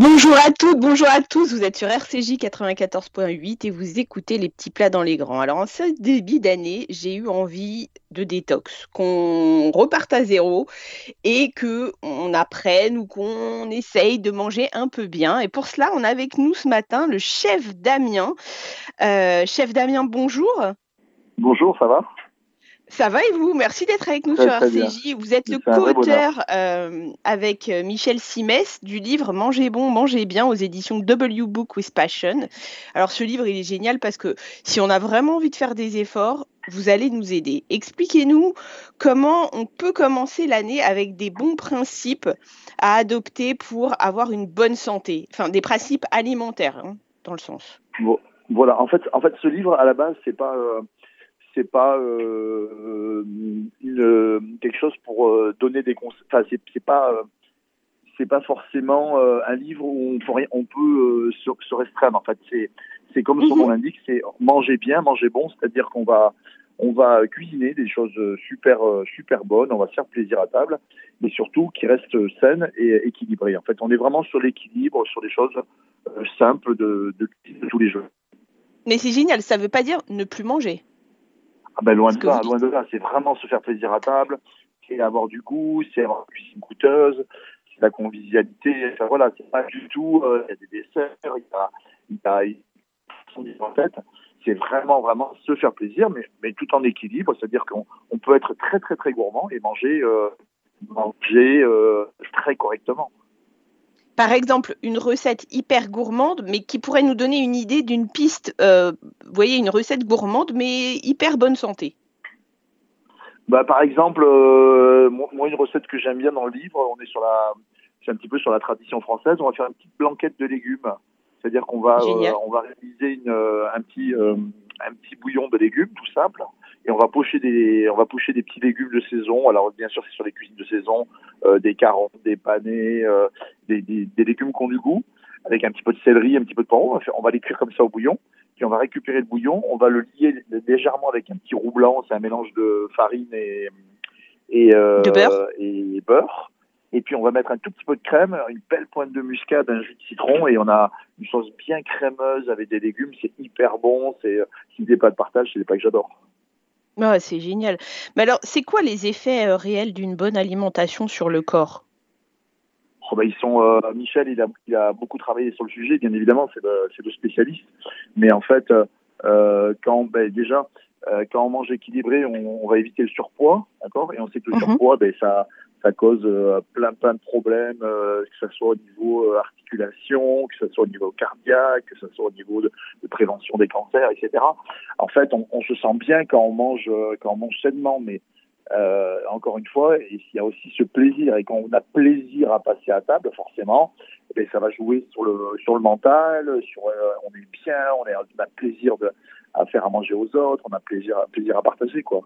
Bonjour à toutes, bonjour à tous, vous êtes sur RCJ 94.8 et vous écoutez les petits plats dans les grands. Alors en ce début d'année, j'ai eu envie de détox, qu'on reparte à zéro et que on apprenne ou qu'on essaye de manger un peu bien. Et pour cela, on a avec nous ce matin le chef Damien. Euh, chef Damien, bonjour. Bonjour, ça va? Ça va et vous? Merci d'être avec nous sur RCJ. Vous êtes le co-auteur euh, avec euh, Michel Simès du livre Mangez bon, mangez bien aux éditions W Book with Passion. Alors ce livre, il est génial parce que si on a vraiment envie de faire des efforts, vous allez nous aider. Expliquez-nous comment on peut commencer l'année avec des bons principes à adopter pour avoir une bonne santé. Enfin, des principes alimentaires, hein, dans le sens. Bon, voilà. En fait, en fait, ce livre, à la base, c'est pas... Euh, c'est pas euh, une, quelque chose pour euh, donner des conseils. Enfin, c'est pas euh, c'est pas forcément euh, un livre où on peut, on peut se, se, restreindre. En fait, c'est c'est comme son nom mhm. l'indique, c'est manger bien, manger bon, c'est-à-dire qu'on va on va cuisiner des choses super super bonnes, on va se faire plaisir à table, mais surtout qui restent saines et équilibrées. En fait, on est vraiment sur l'équilibre, sur des choses simples de, de, de tous les jours. Mais c'est génial, ça veut pas dire ne plus manger. Ah ben loin de là, loin de là. C'est vraiment se faire plaisir à table, c'est avoir du goût, c'est avoir une cuisine coûteuse, c'est la convivialité. Enfin voilà, c'est pas du tout. Euh, il y a des desserts, il y a, il y a, y a en fait. C'est vraiment vraiment se faire plaisir, mais mais tout en équilibre, c'est-à-dire qu'on on peut être très très très gourmand et manger euh, manger euh, très correctement par exemple, une recette hyper gourmande, mais qui pourrait nous donner une idée d'une piste, euh, vous voyez, une recette gourmande, mais hyper bonne santé. Bah, Par exemple, euh, moi, une recette que j'aime bien dans le livre, on est sur la, c'est un petit peu sur la tradition française, on va faire une petite blanquette de légumes. C'est-à-dire qu'on va, euh, on va réaliser une, un, petit, un petit bouillon de légumes, tout simple et on va pocher des on va pocher des petits légumes de saison. Alors bien sûr c'est sur les cuisines de saison, euh, des carottes, des panais, euh, des, des, des, légumes qui ont du goût, avec un petit peu de céleri, un petit peu de poireau. On va les cuire comme ça au bouillon. Puis on va récupérer le bouillon, on va le lier légèrement avec un petit roux blanc, c'est un mélange de farine et et, euh, beurre. et beurre. Et puis on va mettre un tout petit peu de crème, une belle pointe de muscade, un jus de citron, et on a une sauce bien crémeuse avec des légumes. C'est hyper bon. C'est si des pas de partage, c'est des pas que j'adore. Ah, c'est génial. Mais alors, c'est quoi les effets euh, réels d'une bonne alimentation sur le corps? Oh, bah, ils sont, euh, Michel, il a, il a, beaucoup travaillé sur le sujet, bien évidemment, c'est le, le, spécialiste. Mais en fait, euh, quand ben, déjà, quand on mange équilibré, on, on va éviter le surpoids, d'accord? Et on sait que le mmh surpoids, ben, ça, ça cause euh, plein plein de problèmes, euh, que ce soit au niveau euh, articulation, que ce soit au niveau cardiaque, que ce soit au niveau de, prévention des cancers, etc. En fait, on, se sent bien quand on mange quand on mange sainement, mais encore une fois, il y a aussi ce plaisir et quand on a plaisir à passer à table, forcément, eh ça va jouer sur le sur le mental, on est bien, on, est, on a plaisir à faire à manger aux autres, on a plaisir plaisir à partager quoi.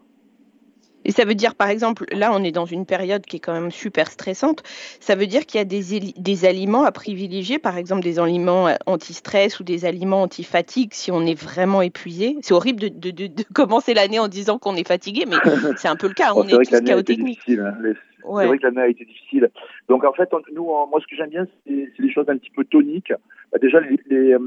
Et ça veut dire, par exemple, là, on est dans une période qui est quand même super stressante. Ça veut dire qu'il y a des, des, aliments à privilégier, par exemple des aliments euh, anti-stress ou des aliments anti-fatigue si on est vraiment épuisé. C'est horrible de, de, de, de commencer l'année en disant qu'on est fatigué, mais c'est un peu le cas. on est, est tous chaotiques. Hein. C'est vrai que l'année a été difficile. Donc en fait, nous, moi, ce que j'aime bien, c'est des choses un petit peu toniques. Bah, déjà, les, les, euh,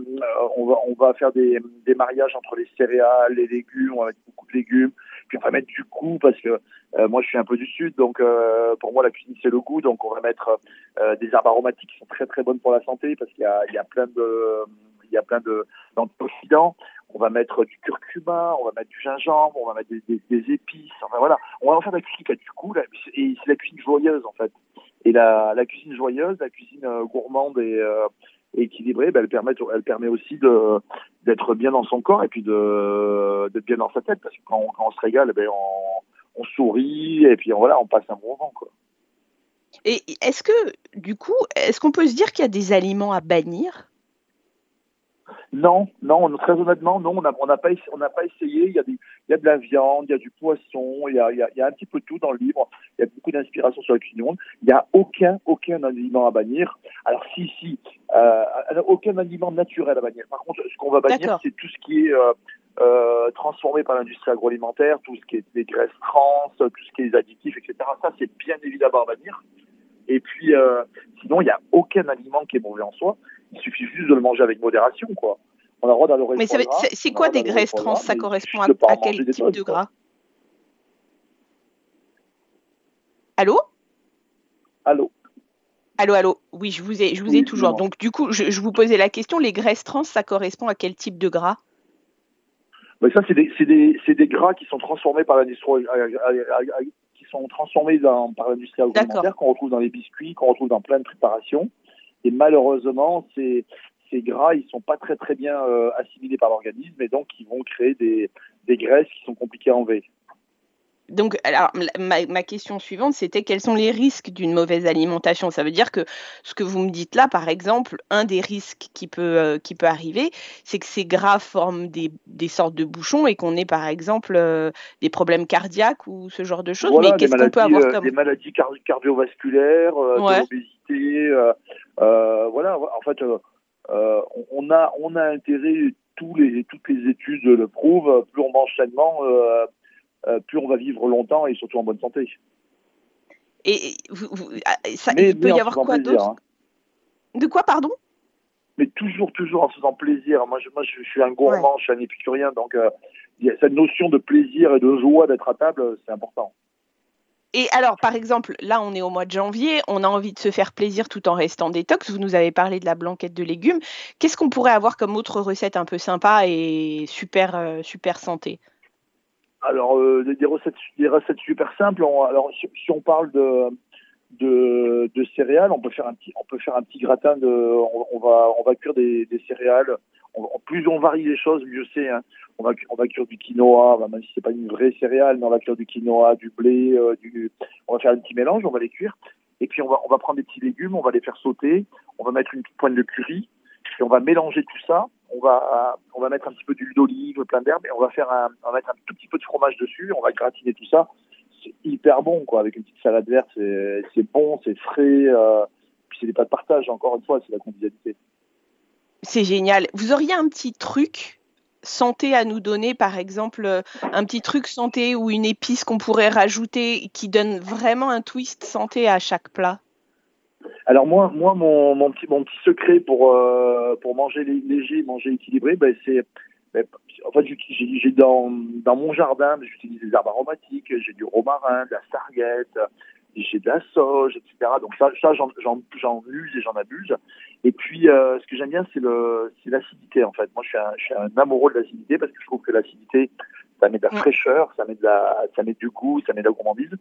on, va, on va faire des, des mariages entre les céréales, les légumes, on va mettre beaucoup de légumes. Puis on va mettre du goût parce que euh, moi, je suis un peu du sud, donc euh, pour moi, la cuisine, c'est le goût. Donc on va mettre des herbes aromatiques qui sont très très bonnes pour la santé parce qu'il y a, il y a plein de il y a plein de d'antioxydants on va mettre du curcuma, on va mettre du gingembre, on va mettre des, des, des épices, enfin voilà, on va en faire de la cuisine qui a du goût, là, et c'est la cuisine joyeuse en fait. Et la, la cuisine joyeuse, la cuisine euh, gourmande et, équilibrée, ben, elle, permet, elle permet aussi de d'être bien dans son corps et puis de d'être bien dans sa tête, parce que quand on, on se régale, ben, on, on sourit et puis voilà, on passe un bon moment. Et est-ce que, du coup, est-ce qu'on peut se dire qu'il y a des aliments à bannir? Non, non, très honnêtement, non, on n'a on pas, on pas essayé. Il y, a des, il y a de la viande, il y a du poisson, il y a, il y a, un petit peu tout dans le livre. Il y a beaucoup d'inspiration sur la cuisine du monde. Il n'y a aucun, aucun aliment à bannir. Alors si, si, euh, aucun aliment naturel à bannir. Par contre, ce qu'on va bannir, c'est tout ce qui est euh, euh, transformé par l'industrie agroalimentaire, tout ce qui est des graisses trans, tout ce qui est les additifs, etc. Ça, c'est bien évidemment à bannir. Et puis, euh, sinon, il n'y a aucun aliment qui est mauvais en soi. Il suffit juste de le manger avec modération, quoi. On a le droit d'aller Mais c'est quoi des graisses trans Ça correspond à, quel type de gras? Allô? Allô? Allô, allô? Oui, je vous ai, je vous ai toujours. Donc, du coup, je, vous posais la question les graisses trans, ça correspond à quel type de gras? Ben Ça, c'est des, des, des, gras qui sont transformés par l'industrie qui sont transformés dans, par l'industrie alimentaire, qu'on retrouve dans les biscuits, qu'on retrouve dans plein de préparations. Et malheureusement, ces, ces gras, ils sont pas très très bien euh, assimilés par l'organisme et donc ils vont créer des, des graisses qui sont compliquées à enlever donc, alors, ma, question suivante, c'était quels sont les risques d'une mauvaise alimentation? Ça veut dire que ce que vous me dites là, par exemple, un des risques qui peut, euh, qui peut arriver, c'est que ces gras forment des, des, sortes de bouchons et qu'on ait, par exemple, euh, des problèmes cardiaques ou ce genre de choses. Mais qu'est-ce qu'on peut avoir euh, comme... Des maladies cardiovasculaires, de l'obésité. voilà, en fait, on, a, on a intérêt, tous les, toutes les études le prouvent, plus on mange sainement plus on va vivre longtemps et surtout en bonne santé. Et ah, ça, il peut y avoir quoi d'autre? Hein. De quoi, pardon? Mais toujours, toujours en se faisant plaisir. Moi, je, moi, je, suis un gourmand, je suis un épicurien, donc euh, cette notion de plaisir et de joie d'être à table, c'est important. Et alors, par exemple, là, on est au mois de janvier, on a envie de se faire plaisir tout en restant détox. Vous nous avez parlé de la blanquette de légumes. Qu'est-ce qu'on pourrait avoir comme autre recette un peu sympa et super, euh, super santé? Alors, euh, des, recettes, super simples. alors, si, on parle de, de, céréales, on peut faire un petit, on peut faire un petit gratin de, on, va, on va cuire des, céréales. plus on varie les choses, mieux c'est. Hein. On va, on va cuire du quinoa, même si c'est pas une vraie céréale, mais on va cuire du quinoa, du blé, euh, du, on va faire un petit mélange, on va les cuire. Et puis on va, on va prendre des petits légumes, on va les faire sauter, on va mettre une pointe de curry, on va mélanger tout ça on va, mettre un petit peu d'huile d'olive, plein d'herbes, et on va faire un, mettre un tout petit peu de fromage dessus, on va gratiner tout ça. C'est hyper bon, quoi, avec une petite salade verte, c'est bon, c'est frais, euh, puis c'est des pas de partage, encore une fois, c'est la convivialité. C'est génial. Vous auriez un petit truc santé à nous donner, par exemple, un petit truc santé ou une épice qu'on pourrait rajouter qui donne vraiment un twist santé à chaque plat? Alors moi, moi mon, mon, petit, mon petit secret pour, euh, pour manger léger, manger équilibré, ben c'est ben, en fait, j'ai dans, dans mon jardin, j'utilise des herbes aromatiques, j'ai du romarin, de la sarguette, j'ai de la sauge, etc. Donc ça, ça j'en use et j'en abuse. Et puis, euh, ce que j'aime bien, c'est l'acidité, en fait. Moi, je suis, un, je suis un amoureux de l'acidité parce que je trouve que l'acidité, ça met de la fraîcheur, ça met de la, ça met du goût, ça met de la gourmandise.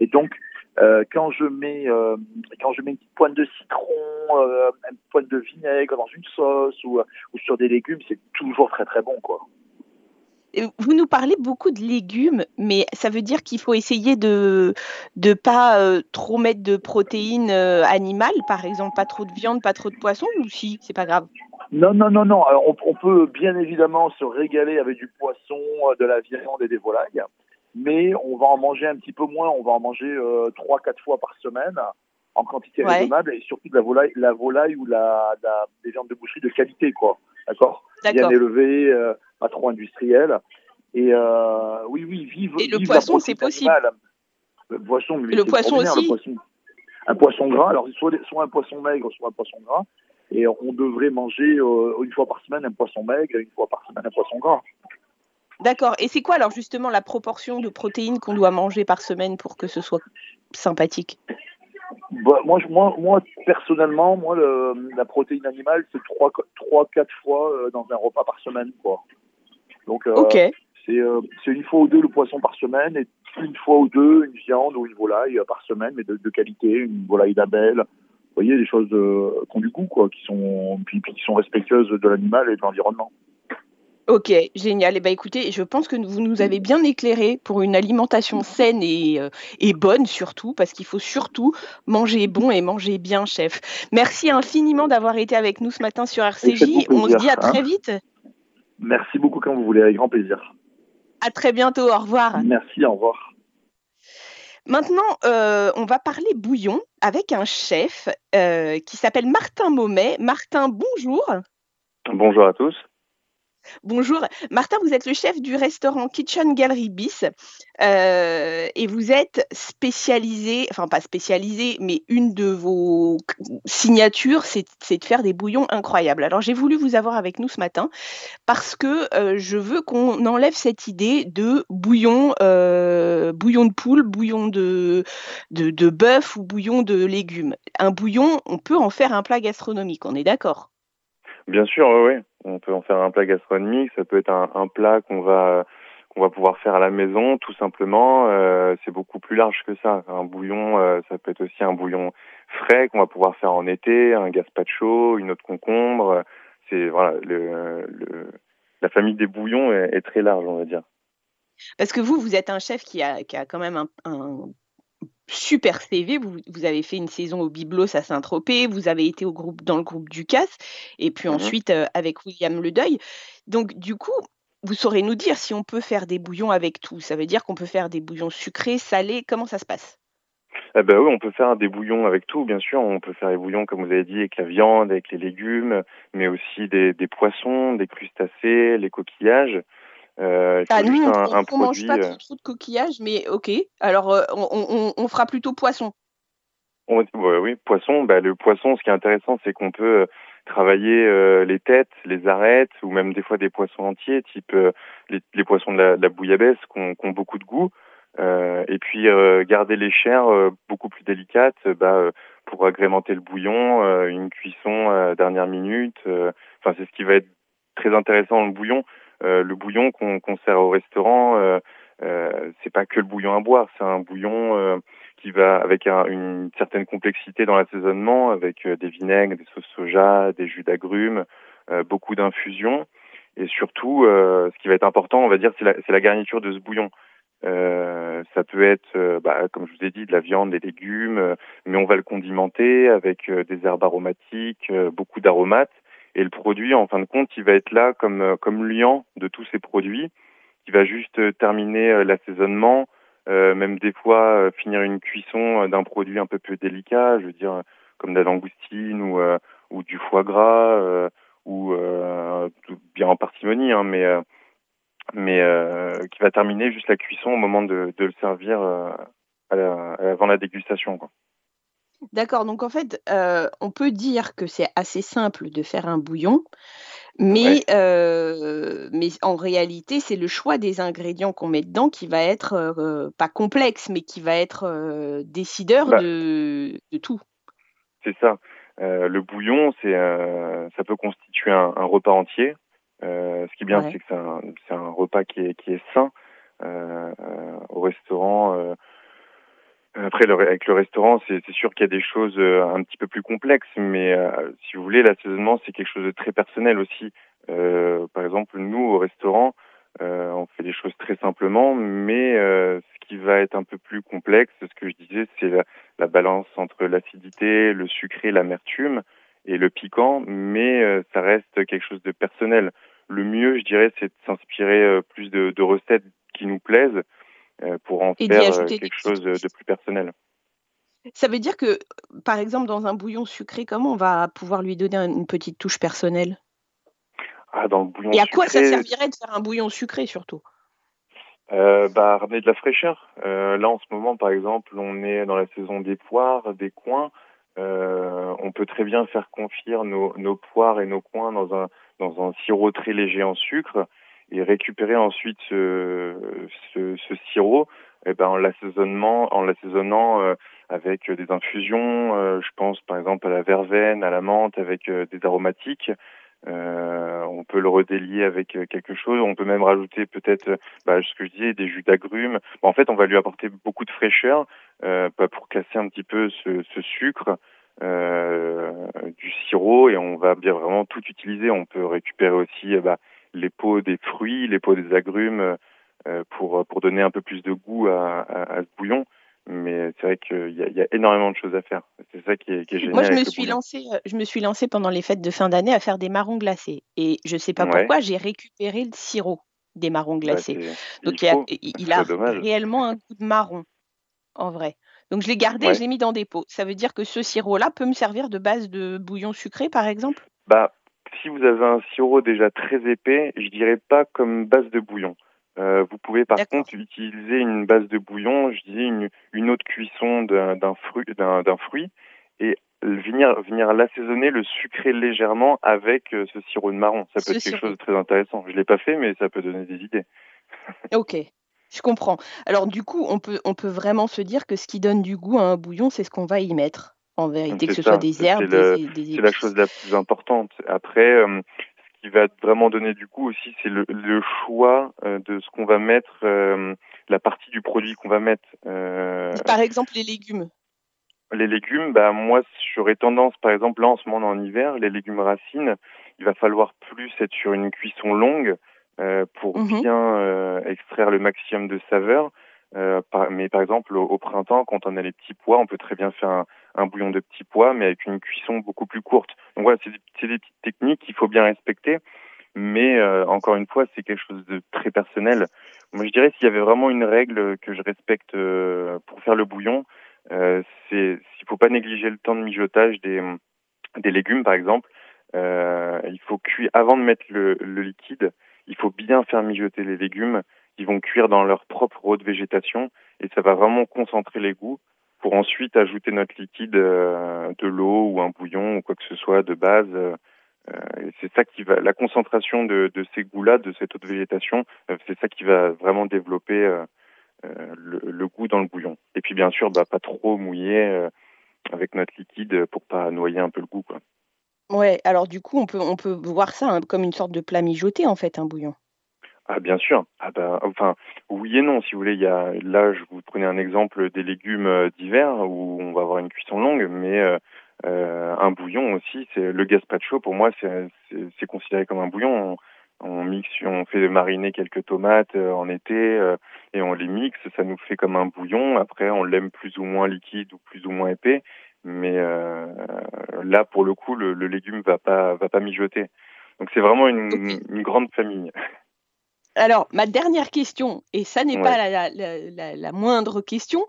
Et donc, euh, quand je mets euh, quand je mets une petite pointe de citron, euh, une pointe de vinaigre dans une sauce ou, ou sur des légumes, c'est toujours très très bon quoi. Vous nous parlez beaucoup de légumes, mais ça veut dire qu'il faut essayer de ne pas trop mettre de protéines animales, par exemple, pas trop de viande, pas trop de poisson, ou si, c'est pas grave? Non, non, non, non. on, on, peut bien évidemment se régaler avec du poisson, de la viande et des volailles mais on va en manger un petit peu moins. On va en manger euh, trois, quatre fois par semaine en quantité raisonnable et surtout de la volaille, la volaille ou la, des viandes de boucherie de qualité, quoi. D'accord? Bien élevées, euh, pas trop industrielles. Et euh, oui, oui, vive. Et le poisson, c'est possible. Le poisson, le poisson aussi. Un poisson gras, alors soit, soit un poisson maigre, soit un poisson gras. Et on devrait manger une fois par semaine un poisson maigre et une fois par semaine un poisson gras. D'accord. Et c'est quoi alors justement la proportion de protéines qu'on doit manger par semaine pour que ce soit sympathique? Bah, moi, moi, moi, personnellement, moi, la protéine animale, c'est 3-4 fois euh, dans un repas par semaine. Quoi. Donc, euh, euh, c'est une fois ou deux le poisson par semaine et une fois ou deux une viande ou une volaille par semaine, mais de, qualité, une volaille d'abeille. Vous voyez, des choses qui ont du goût, quoi, qui sont, puis qui sont respectueuses de l'animal et de l'environnement. Ok, génial. Et eh ben, écoutez, je pense que vous nous avez bien éclairé pour une alimentation saine et, euh, et bonne surtout, parce qu'il faut surtout manger bon et manger bien, chef. Merci infiniment d'avoir été avec nous ce matin sur RCJ. On se dit à très hein. vite. Merci beaucoup quand vous voulez, avec grand plaisir. À très bientôt, au revoir. Merci, au revoir. Maintenant, euh, on va parler bouillon avec un chef euh, qui s'appelle Martin Maumet. Martin, bonjour. Bonjour à tous. Bonjour. Martin, vous êtes le chef du restaurant Kitchen Gallery Bis euh, et vous êtes spécialisé, enfin pas spécialisé, mais une de vos signatures, c'est de faire des bouillons incroyables. Alors j'ai voulu vous avoir avec nous ce matin parce que euh, je veux qu'on enlève cette idée de bouillon, euh, bouillon de poule, bouillon de, de, de bœuf ou bouillon de légumes. Un bouillon, on peut en faire un plat gastronomique, on est d'accord? Bien sûr, oui. On peut en faire un plat gastronomique. Ça peut être un, plat qu'on va qu'on va pouvoir faire à la maison, tout simplement. Euh, c'est beaucoup plus large que ça. Un bouillon, euh, ça peut être aussi un bouillon frais qu'on va pouvoir faire en été, un gazpacho, une autre concombre. C'est voilà, le, la famille des bouillons est, très large, on va dire. Parce que vous, vous êtes un chef qui a, qui a quand même un, un super CV. Vous, vous, avez fait une saison au Biblos à Saint-Tropez, vous avez été au groupe, dans le groupe Ducasse, et puis mmh ensuite euh, avec William Ledeuil. Donc, du coup, vous saurez nous dire si on peut faire des bouillons avec tout. Ça veut dire qu'on peut faire des bouillons sucrés, salés. Comment ça se passe? Eh ben oui, on peut faire des bouillons avec tout, bien sûr. On peut faire des bouillons, comme vous avez dit, avec la viande, avec les légumes, mais aussi des, des poissons, des crustacés, les coquillages. Euh, ah, nous, on, ne mange pas euh, trop, de coquillages, mais ok. Alors, euh, on, on, fera plutôt poisson. oui, poisson. Bah, le poisson, ce qui est intéressant, c'est qu'on peut travailler les têtes, les arêtes, ou même des fois des poissons entiers, type les, poissons de la, bouillabaisse, qui ont, beaucoup de goût. et puis garder les chairs beaucoup plus délicates bah, pour agrémenter le bouillon, une cuisson dernière minute. Enfin, c'est ce qui va être très intéressant dans le bouillon. Euh, le bouillon qu'on sert au restaurant, euh, euh, c'est pas que le bouillon à boire, c'est un bouillon qui va avec une certaine complexité dans l'assaisonnement, avec des vinaigres, des sauces soja, des jus d'agrumes, beaucoup d'infusions. Et surtout, ce qui va être important, on va dire, c'est la, la, garniture de ce bouillon. Euh, ça peut être, bah, comme je vous ai dit, de la viande, des légumes, mais on va le condimenter avec des herbes aromatiques, beaucoup d'aromates. Et le produit, en fin de compte, il va être là comme, euh, comme liant de tous ces produits, qui va juste euh, terminer euh, l'assaisonnement, même des fois finir une cuisson d'un produit un peu plus délicat, je veux dire comme de la langoustine ou, du foie gras, ou bien en parcimonie, hein, mais, qui va terminer juste la cuisson au moment de, le servir avant la dégustation. D'accord, donc en fait, euh, on peut dire que c'est assez simple de faire un bouillon, mais, euh, mais en réalité, c'est le choix des ingrédients qu'on met dedans qui va être euh, pas complexe, mais qui va être décideur bah de, de, tout. C'est ça. le bouillon, c'est ça peut constituer un, repas entier. ce qui est bien, c'est que c'est un, un, repas qui est, qui est sain. au restaurant, après, avec le restaurant, c'est sûr qu'il y a des choses euh, un petit peu plus complexes, mais euh, si vous voulez, l'assaisonnement, c'est quelque chose de très personnel aussi. Euh, par exemple, nous, au restaurant, on fait des choses très simplement, mais ce qui va être un peu plus complexe, ce que je disais, c'est la, la, balance entre l'acidité, le sucré, l'amertume et le piquant, mais ça reste quelque chose de personnel. Le mieux, je dirais, c'est de s'inspirer plus de, de recettes qui nous plaisent, euh, pour en faire euh, quelque chose de plus personnel. Ça veut dire que, par exemple, dans un bouillon sucré, comment on va pouvoir lui donner une petite touche personnelle? Ah, dans le bouillon Et à quoi ça servirait de faire un bouillon sucré surtout? Euh, bah, ramener de la fraîcheur. Euh, là, en ce moment, par exemple, on est dans la saison des poires, des coins. Euh, on peut très bien faire confire nos, nos, poires et nos coins dans un, dans un sirop très léger en sucre et récupérer ensuite ce, ce, ce sirop eh ben, en l'assaisonnement en l'assaisonnant euh, avec des infusions euh, je pense par exemple à la verveine à la menthe avec euh, des aromatiques. On peut le redélier avec quelque chose. On peut même rajouter peut-être bah, ce que je disais des jus d'agrumes. En fait on va lui apporter beaucoup de fraîcheur pour casser un petit peu ce, ce sucre du sirop et on va bien vraiment tout utiliser. On peut récupérer aussi bah, les peaux des fruits, les peaux des agrumes euh, pour, pour donner un peu plus de goût à, à, ce bouillon. Mais c'est vrai qu'il y, y, a énormément de choses à faire. C'est ça qui est, qui est génial. Moi, je me, suis lancée, euh, je me suis lancée pendant les fêtes de fin d'année à faire des marrons glacés. Et je ne sais pas pourquoi, j'ai récupéré le sirop des marrons glacés. Donc, il, il, a, réellement un goût de marron, en vrai. Donc, je l'ai gardé, je l'ai mis dans des pots. Ça veut dire que ce sirop-là peut me servir de base de bouillon sucré, par exemple? Bah, si vous avez un sirop déjà très épais, je dirais pas comme base de bouillon. Euh, vous pouvez par contre utiliser une base de bouillon, je dis une, une autre cuisson d'un fruit, d'un fruit, et venir venir l'assaisonner, le sucrer légèrement avec euh, ce sirop de marron. Ça peut être quelque chose de très intéressant. Je l'ai pas fait, mais ça peut donner des idées. ok, je comprends. Alors du coup, on peut on peut vraiment se dire que ce qui donne du goût à un bouillon, c'est ce qu'on va y mettre. En vérité, que ce soit des herbes, des, C'est la chose la plus importante. Après, euh, qui va vraiment donner du goût aussi, c'est le, le, choix euh, de ce qu'on va mettre, euh, la partie du produit qu'on va mettre. Par exemple, les légumes. Les légumes, bah moi j'aurais tendance, par exemple là en ce moment en hiver, les légumes racines, il va falloir plus être sur une cuisson longue pour mhm. bien extraire le maximum de saveur. Par, mais par exemple au, au, printemps, quand on a les petits pois, on peut très bien faire un, un bouillon de petits pois, mais avec une cuisson beaucoup plus courte. Donc voilà, c'est des, petites techniques qu'il faut bien respecter. Mais euh, encore une fois, c'est quelque chose de très personnel. Moi, je dirais s'il y avait vraiment une règle que je respecte euh, pour faire le bouillon, euh, c'est s'il faut pas négliger le temps de mijotage des, des légumes, par exemple. Euh, il faut cuire avant de mettre le, le, liquide. Il faut bien faire mijoter les légumes. Ils vont cuire dans leur propre eau de végétation et ça va vraiment concentrer les goûts pour ensuite ajouter notre liquide, euh, de l'eau ou un bouillon ou quoi que ce soit de base. Euh, c'est ça qui va, la concentration de, de ces goûts-là, de cette eau de végétation, euh, c'est ça qui va vraiment développer le, le, goût dans le bouillon. Et puis bien sûr, bah, pas trop mouiller avec notre liquide pour pas noyer un peu le goût. Quoi. Ouais, alors du coup, on peut, on peut voir ça hein, comme une sorte de plat mijoté en fait, un bouillon. Ah bien sûr. Ah ben, enfin oui et non si vous voulez. Il y a là je vous prenais un exemple des légumes euh, d'hiver où on va avoir une cuisson longue, mais euh, euh un bouillon aussi. C'est le gazpacho pour moi c'est considéré comme un bouillon. On, on, mixe, on fait mariner quelques tomates euh, en été et on les mixe. Ça nous fait comme un bouillon. Après on l'aime plus ou moins liquide ou plus ou moins épais. Mais là pour le coup le, le légume va pas va pas mijoter. Donc c'est vraiment une, une grande famille. Alors, ma dernière question, et ça n'est pas la, moindre question,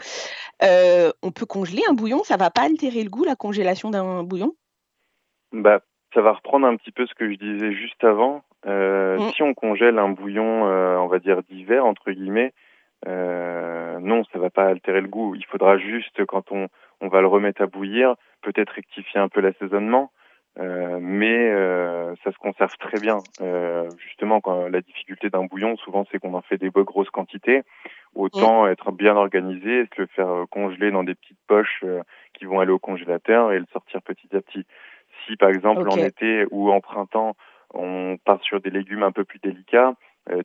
euh, on peut congeler un bouillon, ça va pas altérer le goût, la congélation d'un bouillon? Bah, Ça va reprendre un petit peu ce que je disais juste avant. Euh, mm. Si on congèle un bouillon, euh, on va dire d'hiver, entre guillemets, non, ça va pas altérer le goût. Il faudra juste, quand on, on va le remettre à bouillir, peut-être rectifier un peu l'assaisonnement. Euh, mais euh, ça se conserve très bien. Euh, justement, quand la difficulté d'un bouillon, souvent, c'est qu'on en fait des grosses quantités. Autant être bien organisé, se le faire congeler dans des petites poches qui vont aller au congélateur et le sortir petit à petit. Si, par exemple, en été ou en printemps, on part sur des légumes un peu plus délicats,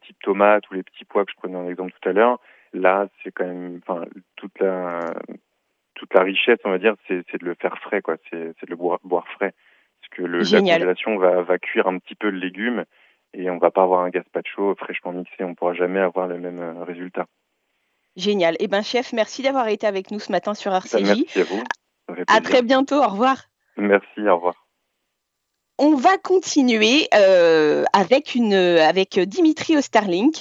type tomate ou les petits pois que je prenais en exemple tout à l'heure, là, c'est quand même, enfin, toute la toute la richesse, on va dire, c'est de le faire frais, quoi. C'est de le boire, boire frais que le, la congélation va, va cuire un petit peu le légume et on va pas avoir un gazpacho fraîchement mixé. On pourra jamais avoir le même euh, résultat. Génial. Eh ben chef, merci d'avoir été avec nous ce matin sur RCJ. Merci à vous. À très bientôt. Au revoir. Merci. Au revoir on va continuer euh, avec, une, avec Dimitri Osterlink,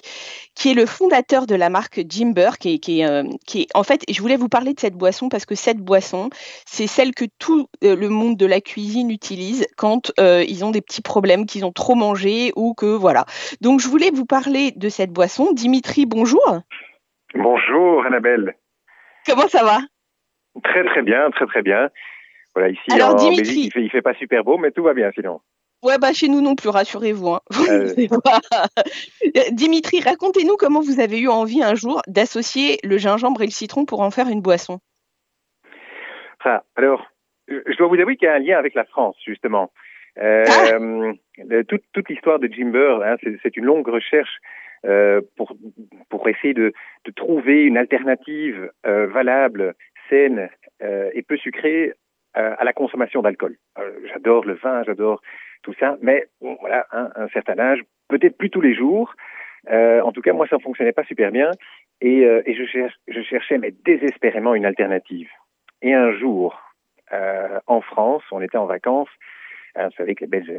qui est le fondateur de la marque Jimber, qui est, qui, euh, qui est, en fait, je voulais vous parler de cette boisson parce que cette boisson, c'est celle que tout euh, le monde de la cuisine utilise quand ils ont des petits problèmes, qu'ils ont trop mangé ou que voilà. Donc, je voulais vous parler de cette boisson. Dimitri, bonjour. Bonjour, Annabelle. Comment ça va? Très, très bien, très, très bien. Voilà, ici, en Belgique, il fait, fait pas super beau, mais tout va bien sinon. Ouais, bah chez nous non plus, rassurez-vous. Hein. Euh. Dimitri, racontez-nous comment vous avez eu envie un jour d'associer le gingembre et le citron pour en faire une boisson. Ah, alors, euh, je dois vous avouer qu'il y a un lien avec la France, justement. Euh, ah. toute, toute l'histoire de Jimber, hein, c'est une longue recherche euh, pour, pour essayer de, de trouver une alternative euh, valable, saine euh, et peu sucrée euh, à la consommation d'alcool. Euh, j'adore le vin, j'adore tout ça, mais bon, voilà, hein, un certain âge, peut-être plus tous les jours. Euh, en tout cas, moi, ça ne fonctionnait pas super bien et, et je, cherche, je cherchais mais désespérément une alternative. Et un jour, en France, on était en vacances. Hein, vous savez que les Belges,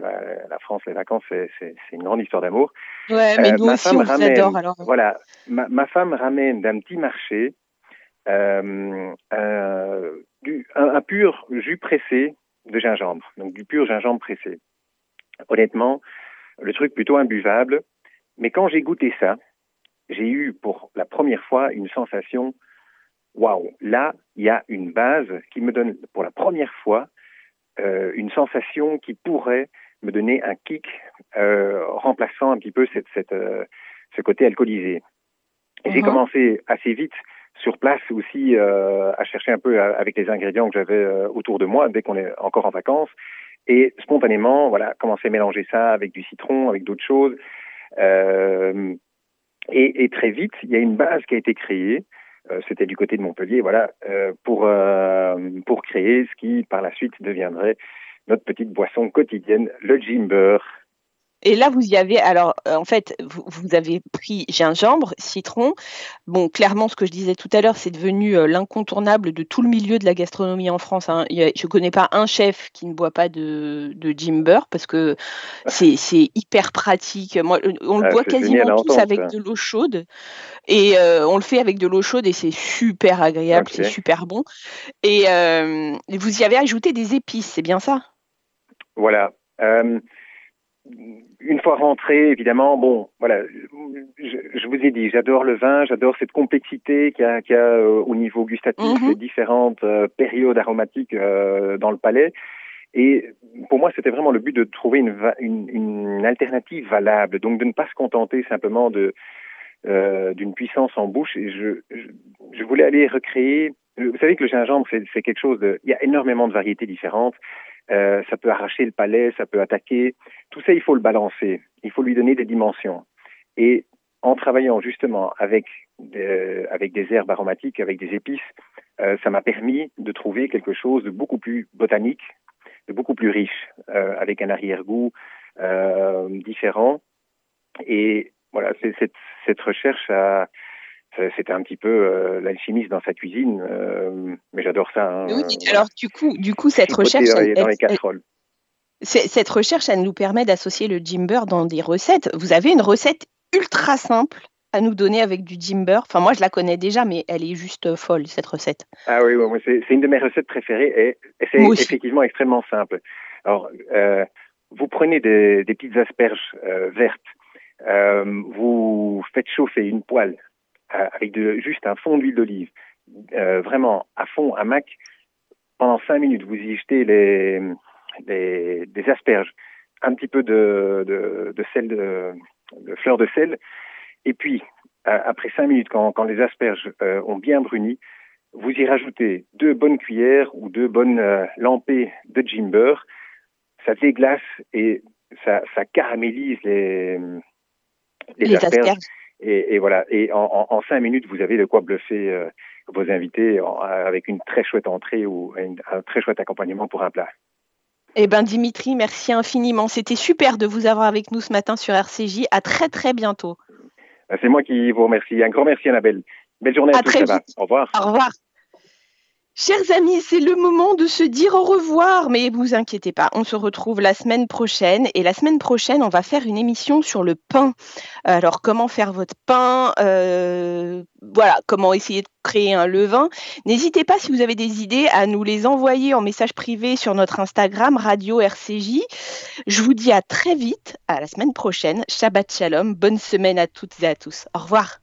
la France, les vacances, c'est une grande histoire d'amour. Ouais, mais nous aussi, on adore alors. Voilà, ma, ma femme ramène d'un petit marché euh, un, un, pur jus pressé de gingembre, donc du pur gingembre pressé. honnêtement, le truc plutôt imbuvable. Mais quand j'ai goûté ça, j'ai eu pour la première fois une sensation, waouh, là, il y a une base qui me donne pour la première fois euh, une sensation qui pourrait me donner un kick euh, remplaçant un petit peu cette, cette, euh, ce côté alcoolisé. J'ai uh-huh. commencé assez vite sur place aussi euh, à chercher un peu avec les ingrédients que j'avais euh, autour de moi dès qu'on est encore en vacances. Et spontanément, voilà, commencer à mélanger ça avec du citron, avec d'autres choses. Euh, et, très vite, il y a une base qui a été créée. Euh, C'était du côté de Montpellier, voilà, euh, pour pour créer ce qui par la suite deviendrait notre petite boisson quotidienne, le Jimber. Et là, vous y avez, alors, euh, en fait, vous, avez pris gingembre, citron. Bon, clairement, ce que je disais tout à l'heure, c'est devenu euh, l'incontournable de tout le milieu de la gastronomie en France. Hein. je ne connais pas un chef qui ne boit pas de, de Jimber parce que c'est hyper pratique. Moi, euh, on le ah, boit quasiment tous avec de l'eau chaude. Et on le fait avec de l'eau chaude et c'est super agréable, c'est super bon. Et vous y avez ajouté des épices, c'est bien ça? Voilà une fois rentré, évidemment, bon, voilà, je, vous ai dit, j'adore le vin, j'adore cette complexité qu'il y a, qu a euh, au niveau gustatif, mm différentes euh, périodes aromatiques euh, dans le palais. Et pour moi, c'était vraiment le but de trouver une, une, une, alternative valable, donc de ne pas se contenter simplement de d'une puissance en bouche. Et je, je, je, voulais aller recréer. Vous savez que le gingembre, c'est quelque chose de. Il y a énormément de variétés différentes. Euh, ça peut arracher le palais, ça peut attaquer. Tout ça, il faut le balancer. Il faut lui donner des dimensions. Et en travaillant justement avec, avec des herbes aromatiques, avec des épices, euh, ça m'a permis de trouver quelque chose de beaucoup plus botanique, de beaucoup plus riche, euh, avec un arrière-goût euh, différent. Et voilà, cette, cette recherche a, c'était un petit peu euh, l'alchimiste dans sa cuisine, euh, mais j'adore ça. Hein, oui, alors du coup, du coup, cette recherche, dans les, casseroles. cette recherche, elle nous permet d'associer le jimber dans des recettes. Vous avez une recette ultra simple à nous donner avec du jimber. Enfin, moi, je la connais déjà, mais elle est juste folle cette recette. Ah oui, oui c'est une de mes recettes préférées et, c'est effectivement extrêmement simple. Alors, euh, vous prenez des, des petites asperges vertes, vous faites chauffer une poêle euh, avec de, juste un fond d'huile d'olive, euh, vraiment à fond, à mac, pendant cinq minutes, vous y jetez les, les, des asperges, un petit peu de, de, de sel, de, de fleur de sel, et puis après cinq minutes, quand, quand les asperges euh, ont bien bruni, vous y rajoutez deux bonnes cuillères ou deux bonnes euh, lampées de gimber. Ça déglace et ça, ça caramélise les, les, les asperges. Et, et, voilà. Et en, en, cinq minutes, vous avez de quoi bluffer euh, vos invités avec une très chouette entrée ou un très chouette accompagnement pour un plat. Eh ben Dimitri, merci infiniment. C'était super de vous avoir avec nous ce matin sur RCJ. À très très bientôt. Ben, c'est moi qui vous remercie. Un grand merci Annabelle. Belle journée à, tous. Au revoir. Au revoir. Chers amis, c'est le moment de se dire au revoir, mais vous inquiétez pas, on se retrouve la semaine prochaine et la semaine prochaine, on va faire une émission sur le pain. Alors, comment faire votre pain euh, Voilà, comment essayer de créer un levain. N'hésitez pas, si vous avez des idées, à nous les envoyer en message privé sur notre Instagram Radio RCJ. Je vous dis à très vite, à la semaine prochaine. Shabbat Shalom, bonne semaine à toutes et à tous. Au revoir.